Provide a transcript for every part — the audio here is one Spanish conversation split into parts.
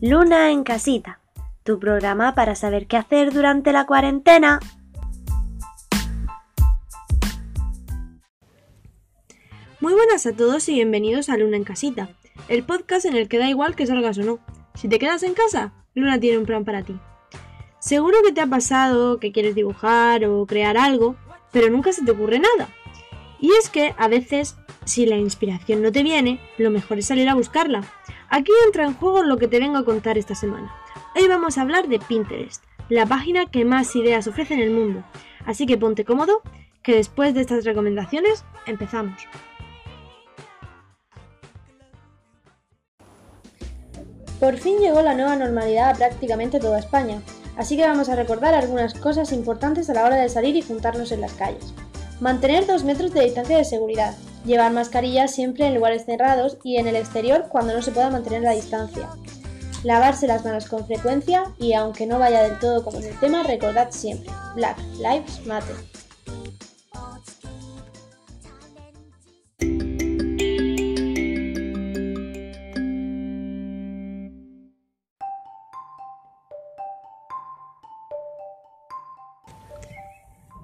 Luna en casita, tu programa para saber qué hacer durante la cuarentena. Muy buenas a todos y bienvenidos a Luna en casita, el podcast en el que da igual que salgas o no. Si te quedas en casa, Luna tiene un plan para ti. Seguro que te ha pasado que quieres dibujar o crear algo, pero nunca se te ocurre nada. Y es que a veces, si la inspiración no te viene, lo mejor es salir a buscarla. Aquí entra en juego lo que te vengo a contar esta semana. Hoy vamos a hablar de Pinterest, la página que más ideas ofrece en el mundo. Así que ponte cómodo, que después de estas recomendaciones empezamos. Por fin llegó la nueva normalidad a prácticamente toda España, así que vamos a recordar algunas cosas importantes a la hora de salir y juntarnos en las calles. Mantener 2 metros de distancia de seguridad. Llevar mascarillas siempre en lugares cerrados y en el exterior cuando no se pueda mantener la distancia. Lavarse las manos con frecuencia y aunque no vaya del todo como en el tema, recordad siempre, Black Lives Matter.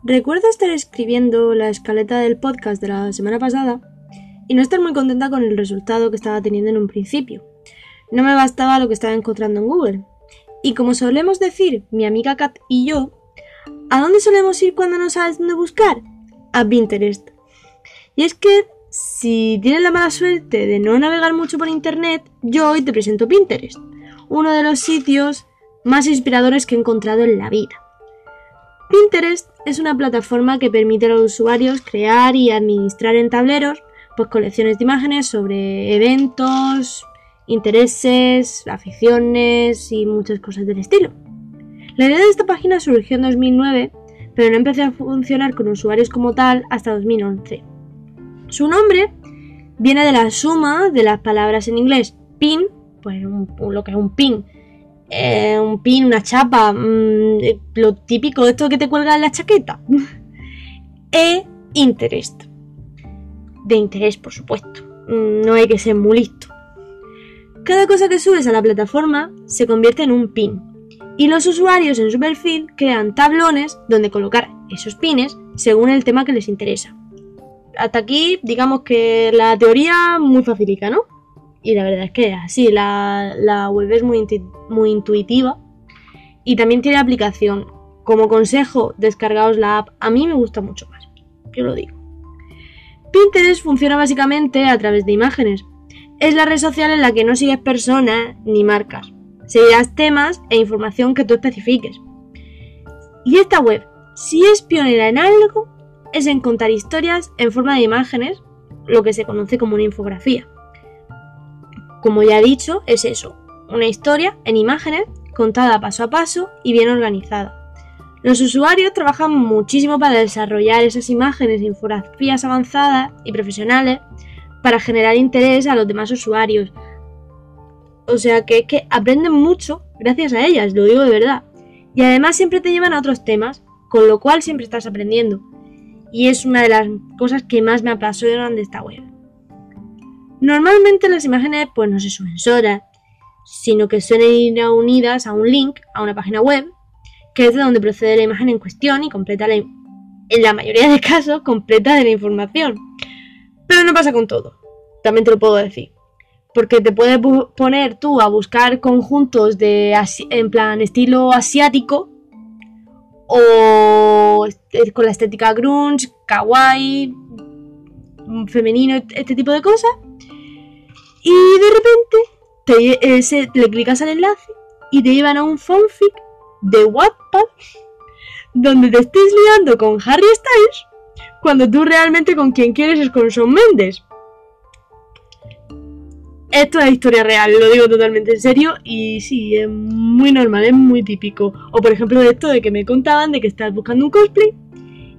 Recuerdo estar escribiendo la escaleta del podcast de la semana pasada y no estar muy contenta con el resultado que estaba teniendo en un principio. No me bastaba lo que estaba encontrando en Google. Y como solemos decir mi amiga Kat y yo, ¿a dónde solemos ir cuando no sabes dónde buscar? A Pinterest. Y es que si tienes la mala suerte de no navegar mucho por internet, yo hoy te presento Pinterest, uno de los sitios más inspiradores que he encontrado en la vida. Pinterest es una plataforma que permite a los usuarios crear y administrar en tableros pues, colecciones de imágenes sobre eventos, intereses, aficiones y muchas cosas del estilo. La idea de esta página surgió en 2009, pero no empezó a funcionar con usuarios como tal hasta 2011. Su nombre viene de la suma de las palabras en inglés pin, pues lo que es un pin, eh, un pin, una chapa, mm, eh, lo típico de esto que te cuelga en la chaqueta. e interest. De interés, por supuesto. Mm, no hay que ser muy listo. Cada cosa que subes a la plataforma se convierte en un pin. Y los usuarios en su perfil crean tablones donde colocar esos pines según el tema que les interesa. Hasta aquí, digamos que la teoría muy facilita, ¿no? Y la verdad es que así, la, web es muy, muy intuitiva y también tiene aplicación. Como consejo, descargaos la app. A mí me gusta mucho más, yo lo digo. Pinterest funciona básicamente a través de imágenes. Es la red social en la que no sigues personas ni marcas. Seguirás temas e información que tú especifiques. Y esta web, si es pionera en algo, es en contar historias en forma de imágenes, lo que se conoce como una infografía. Como ya he dicho, es eso, una historia en imágenes contada paso a paso y bien organizada. Los usuarios trabajan muchísimo para desarrollar esas imágenes e infografías avanzadas y profesionales para generar interés a los demás usuarios. O sea que, que aprenden mucho gracias a ellas, lo digo de verdad. Y además siempre te llevan a otros temas, con lo cual siempre estás aprendiendo. Y es una de las cosas que más me apasionan de esta web. Normalmente las imágenes pues no se suben solas, sino que suelen ir unidas a un link a una página web, que es de donde procede la imagen en cuestión y completa la, en la mayoría de casos completa de la información. Pero no pasa con todo, también te lo puedo decir. Porque te puedes poner tú a buscar conjuntos de en plan estilo asiático o con la estética grunge, kawaii, femenino, este tipo de cosas y de repente te, le clicas al enlace y te llevan a un fanfic de Wattpad donde te estés liando con Harry Styles cuando tú realmente con quien quieres es con Shawn Mendes. Esto es historia real, lo digo totalmente en serio y sí, es muy normal, es muy típico. O por ejemplo esto de que me contaban de que estás buscando un cosplay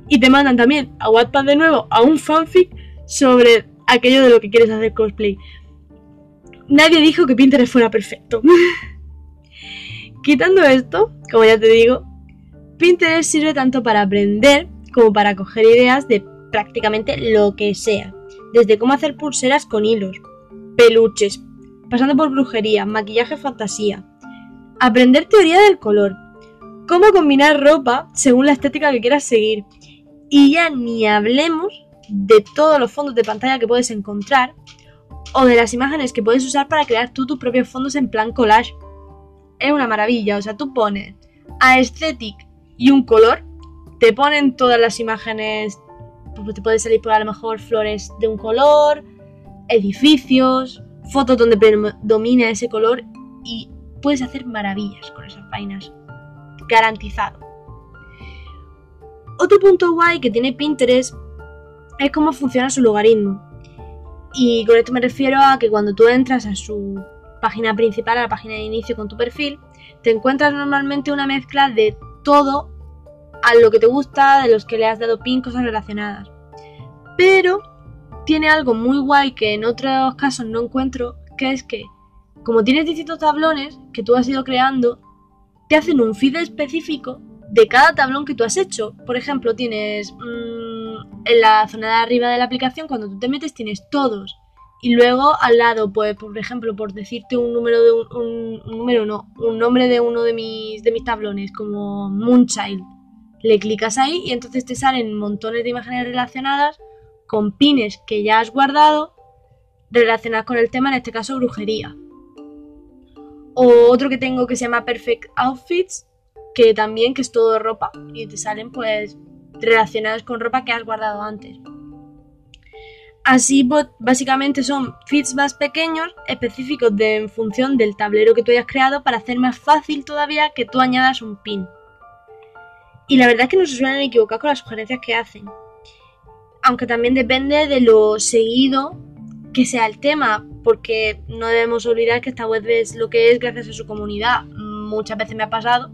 y te mandan también a Wattpad de nuevo a un fanfic sobre aquello de lo que quieres hacer cosplay nadie dijo que Pinterest fuera perfecto. Quitando esto, como ya te digo, Pinterest sirve tanto para aprender como para coger ideas de prácticamente lo que sea. Desde cómo hacer pulseras con hilos, peluches, pasando por brujería, maquillaje fantasía, aprender teoría del color, cómo combinar ropa según la estética que quieras seguir. Y ya ni hablemos de todos los fondos de pantalla que puedes encontrar o de las imágenes que puedes usar para crear tú tus propios fondos en plan collage. Es una maravilla, o sea, tú pones aesthetic y un color, te ponen todas las imágenes, pues te puede salir por a lo mejor flores de un color, edificios, fotos donde predomina ese color y puedes hacer maravillas con esas vainas. Garantizado. Otro punto guay que tiene Pinterest es cómo funciona su logaritmo. Y con esto me refiero a que cuando tú entras a su página principal, a la página de inicio con tu perfil, te encuentras normalmente una mezcla de todo a lo que te gusta, de los que le has dado pin, cosas relacionadas. Pero tiene algo muy guay que en otros casos no encuentro, que es que como tienes distintos tablones que tú has ido creando, te hacen un feed específico de cada tablón que tú has hecho. Por ejemplo, tienes mmm, en la zona de arriba de la aplicación, cuando tú te metes, tienes todos. Y luego al lado, pues, por ejemplo, por decirte un número de un, un, número, no, un nombre de uno de mis, de mis tablones, como Moonchild. Le clicas ahí y entonces te salen montones de imágenes relacionadas con pines que ya has guardado relacionadas con el tema, en este caso brujería. O otro que tengo que se llama Perfect Outfits, que también que es todo ropa y te salen pues relacionados con ropa que has guardado antes. Así básicamente son feeds más pequeños, específicos de, en función del tablero que tú hayas creado para hacer más fácil todavía que tú añadas un pin. Y la verdad es que no se suelen equivocar con las sugerencias que hacen aunque también depende de lo seguido que sea el tema, porque no debemos olvidar que esta web es lo que es gracias a su comunidad. Muchas veces me ha pasado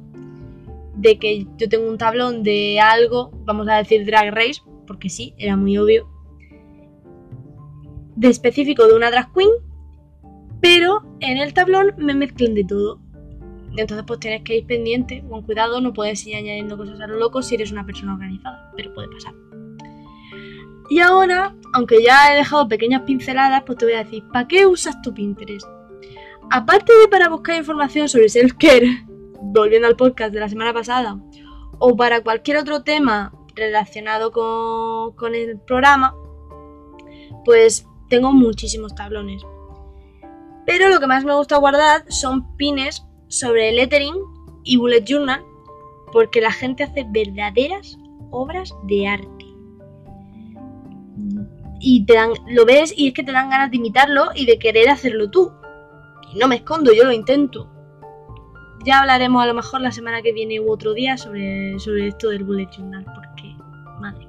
de que yo tengo un tablón de algo, vamos a decir Drag Race, porque sí, era muy obvio, de específico de una drag queen, pero en el tablón me mezclan de todo. Entonces pues tienes que ir pendiente, con cuidado, no puedes ir añadiendo cosas a lo loco si eres una persona organizada, pero puede pasar. Y ahora, aunque ya he dejado pequeñas pinceladas, pues te voy a decir, ¿para qué usas tu Pinterest? Aparte de para buscar información sobre self-care, volviendo al podcast de la semana pasada, o para cualquier otro tema relacionado con, con el programa, pues tengo muchísimos tablones. Pero lo que más me gusta guardar son pines sobre lettering y bullet journal, porque la gente hace verdaderas obras de arte y te dan, lo ves y es que te dan ganas de imitarlo y de querer hacerlo tú. Y no me escondo, yo lo intento. Ya hablaremos a lo mejor la semana que viene u otro día sobre, sobre esto del bullet journal, porque madre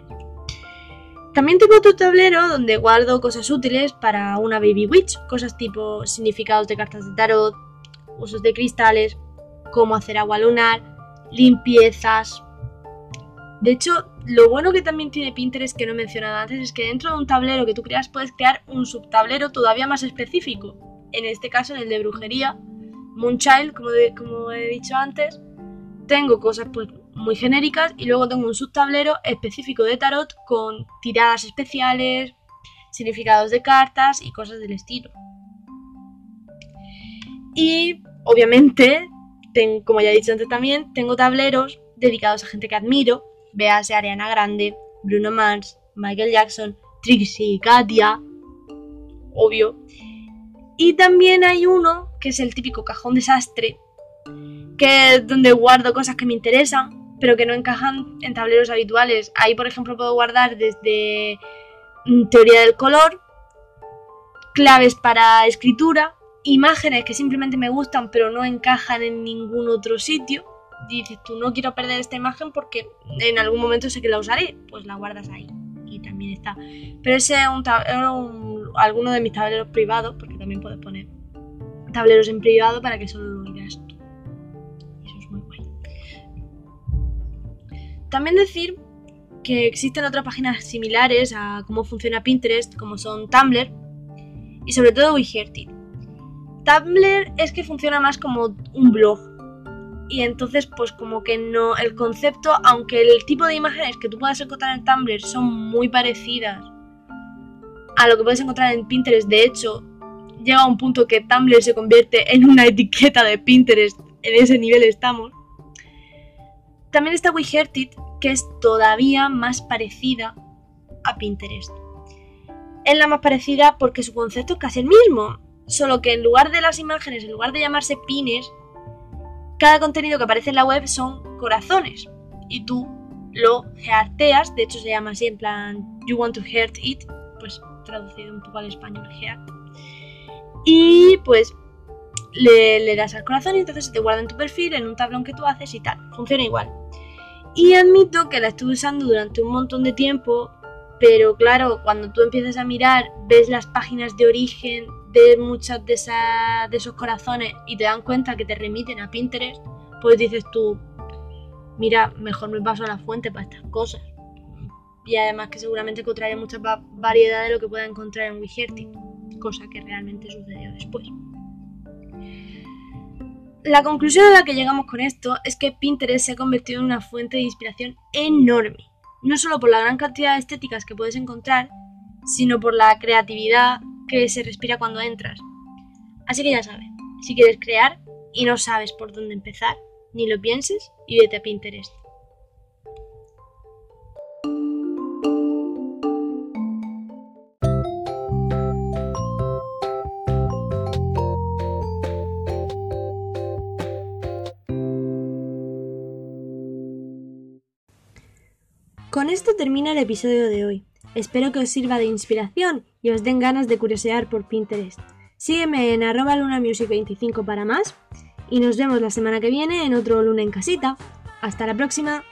También tengo otro tablero donde guardo cosas útiles para una baby witch, cosas tipo significados de cartas de tarot, usos de cristales, cómo hacer agua lunar, limpiezas. De hecho, lo bueno que también tiene Pinterest que no he mencionado antes es que dentro de un tablero que tú creas puedes crear un subtablero todavía más específico. En este caso, en el de brujería, Moonchild, como, he dicho antes, tengo cosas pues, muy genéricas y luego tengo un subtablero específico de tarot con tiradas especiales, significados de cartas y cosas del estilo. Y obviamente, como ya he dicho antes también, tengo tableros dedicados a gente que admiro Véase Ariana Grande, Bruno Mars, Michael Jackson, Trixie, Katia, obvio. Y también hay uno que es el típico cajón desastre, que es donde guardo cosas que me interesan, pero que no encajan en tableros habituales. Ahí, por ejemplo, puedo guardar desde mm, teoría del color, claves para escritura, imágenes que simplemente me gustan pero no encajan en ningún otro sitio dices tú no quiero perder esta imagen porque en algún momento sé que la usaré, pues la guardas ahí y también está. Pero ese es un, alguno de mis tableros privados, porque también puedes poner tableros en privado para que solo lo veas tú. Eso es muy guay. También decir que existen otras páginas similares a cómo funciona Pinterest, como son Tumblr y sobre todo WeHearted. Tumblr es que funciona más como un blog, y entonces pues como que no, el concepto, aunque el tipo de imágenes que tú puedas encontrar en Tumblr son muy parecidas a lo que puedes encontrar en Pinterest, de hecho llega a un punto que Tumblr se convierte en una etiqueta de Pinterest, en ese nivel estamos. También está WeHeartIt, que es todavía más parecida a Pinterest. Es la más parecida porque su concepto es casi el mismo, solo que en lugar de las imágenes, en lugar de llamarse pines, cada contenido que aparece en la web son corazones y tú lo hearteas, de hecho se llama así en plan you want to heart it, pues traducido un poco al español heart. Y pues le, das al corazón y entonces se te guarda en tu perfil, en un tablón que tú haces y tal. Funciona igual. Y admito que la estuve usando durante un montón de tiempo, pero claro, cuando tú empiezas a mirar, ves las páginas de origen de muchos de, de esos corazones y te dan cuenta que te remiten a Pinterest, pues dices tú, mira, mejor me paso a la fuente para estas cosas. Y además que seguramente encontraré mucha variedad de lo que pueda encontrar en WeHearty, cosa que realmente sucedió después. La conclusión a la que llegamos con esto es que Pinterest se ha convertido en una fuente de inspiración enorme, no solo por la gran cantidad de estéticas que puedes encontrar, sino por la creatividad que se respira cuando entras. Así que ya sabes, si quieres crear y no sabes por dónde empezar, ni lo pienses y vete a Pinterest. Con esto termina el episodio de hoy. Espero que os sirva de inspiración y os den ganas de curiosear por Pinterest. Sígueme en arroba lunamusic25 para más y nos vemos la semana que viene en otro Luna en Casita. Hasta la próxima.